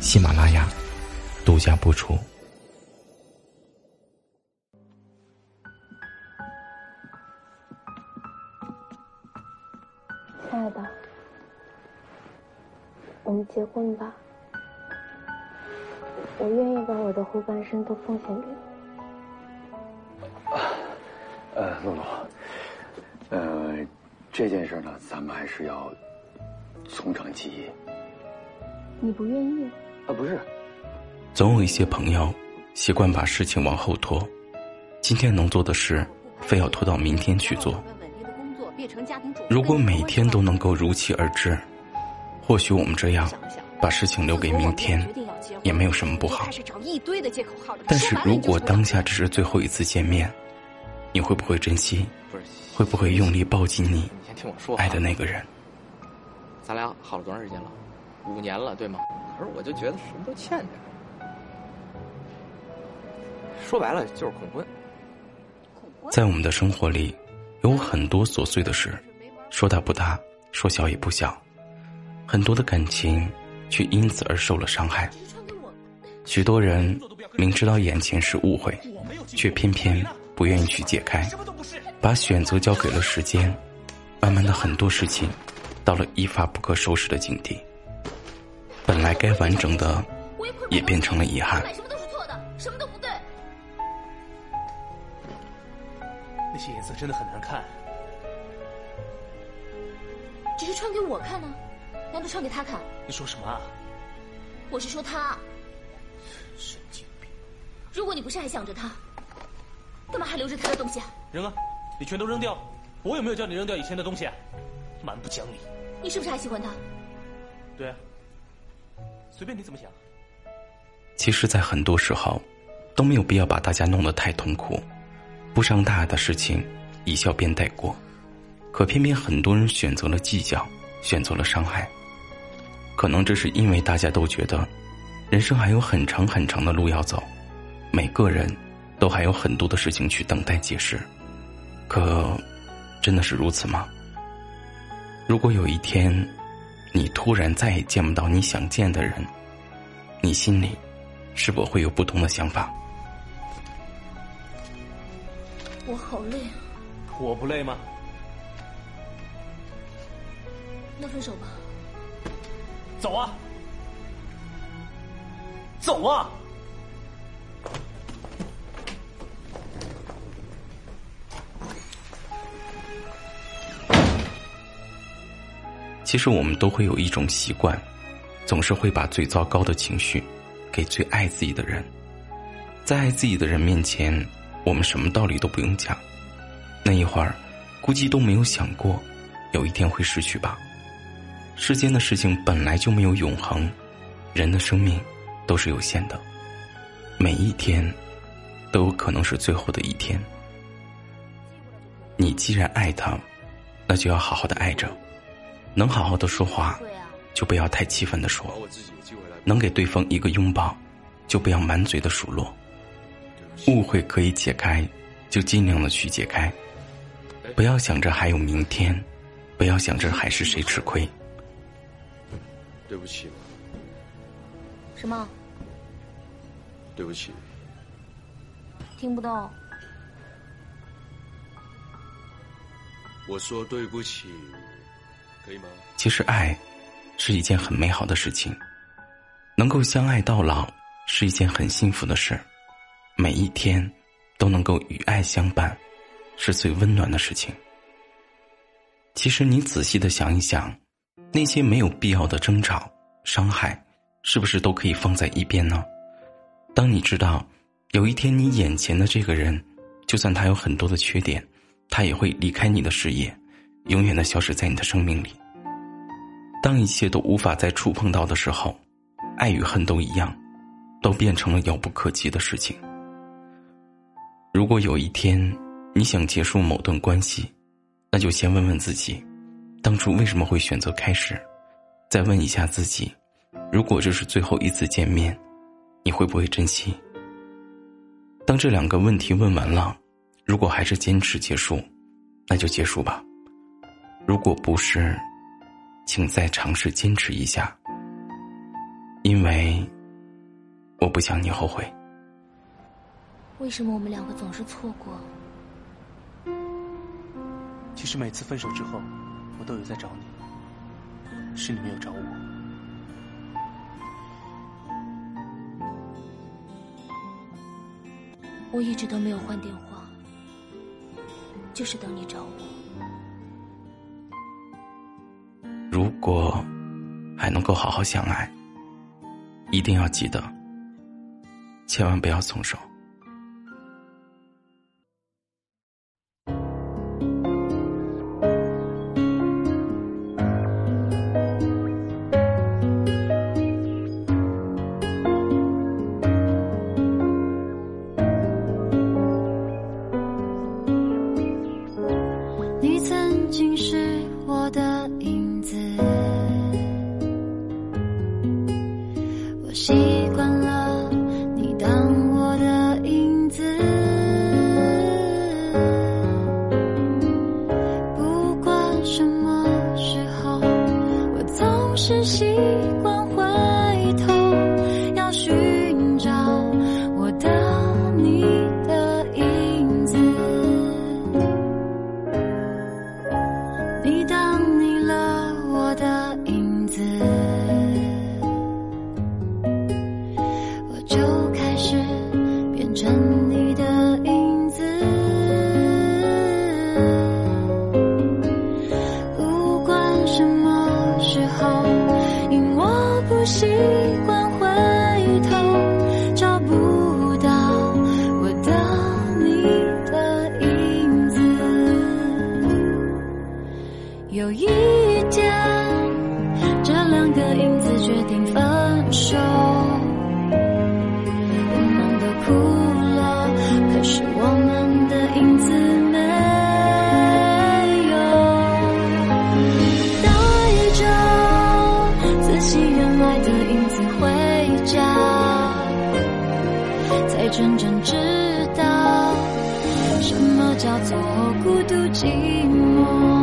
喜马拉雅独家播出。亲爱的，我们结婚吧。我愿意把我的后半生都奉献给你。呃，露露，呃，这件事呢，咱们还是要从长计议。你不愿意？啊，不是。总有一些朋友习惯把事情往后拖，今天能做的事，非要拖到明天去做。如果每天都能够如期而至，或许我们这样把事情留给明天，也没有什么不好。但是如果当下只是最后一次见面，你会不会珍惜？会不会用力抱紧你爱的那个人？咱俩好了多长时间了？五年了，对吗？可是我就觉得什么都欠着。说白了就是恐婚。在我们的生活里。有很多琐碎的事，说大不大，说小也不小，很多的感情却因此而受了伤害。许多人明知道眼前是误会，却偏偏不愿意去解开，把选择交给了时间。慢慢的，很多事情到了一发不可收拾的境地。本来该完整的，也变成了遗憾。什么都是错的，什么都不对。那些颜色真的很难看，只是穿给我看呢，难道穿给他看？你说什么啊？我是说他。神经病！如果你不是还想着他，干嘛还留着他的东西啊？扔啊！你全都扔掉！我有没有叫你扔掉以前的东西啊？蛮不讲理！你是不是还喜欢他？对啊，随便你怎么想。其实，在很多时候，都没有必要把大家弄得太痛苦。不伤大雅的事情，一笑便带过，可偏偏很多人选择了计较，选择了伤害。可能这是因为大家都觉得，人生还有很长很长的路要走，每个人都还有很多的事情去等待解释。可，真的是如此吗？如果有一天，你突然再也见不到你想见的人，你心里是否会有不同的想法？我好累啊，我不累吗？那分手吧。走啊，走啊！其实我们都会有一种习惯，总是会把最糟糕的情绪给最爱自己的人，在爱自己的人面前。我们什么道理都不用讲，那一会儿，估计都没有想过，有一天会失去吧。世间的事情本来就没有永恒，人的生命都是有限的，每一天都有可能是最后的一天。你既然爱他，那就要好好的爱着，能好好的说话，就不要太气愤的说；能给对方一个拥抱，就不要满嘴的数落。误会可以解开，就尽量的去解开，不要想着还有明天，不要想着还是谁吃亏。对不起。什么？对不起。听不懂。我说对不起？其实爱，是一件很美好的事情，能够相爱到老是一件很幸福的事。每一天都能够与爱相伴，是最温暖的事情。其实你仔细的想一想，那些没有必要的争吵、伤害，是不是都可以放在一边呢？当你知道有一天你眼前的这个人，就算他有很多的缺点，他也会离开你的视野，永远的消失在你的生命里。当一切都无法再触碰到的时候，爱与恨都一样，都变成了遥不可及的事情。如果有一天你想结束某段关系，那就先问问自己，当初为什么会选择开始？再问一下自己，如果这是最后一次见面，你会不会珍惜？当这两个问题问完了，如果还是坚持结束，那就结束吧。如果不是，请再尝试坚持一下，因为我不想你后悔。为什么我们两个总是错过？其实每次分手之后，我都有在找你，是你没有找我。我一直都没有换电话，就是等你找我。果还能够好好相爱，一定要记得，千万不要松手。是习惯怀叫做孤独寂寞。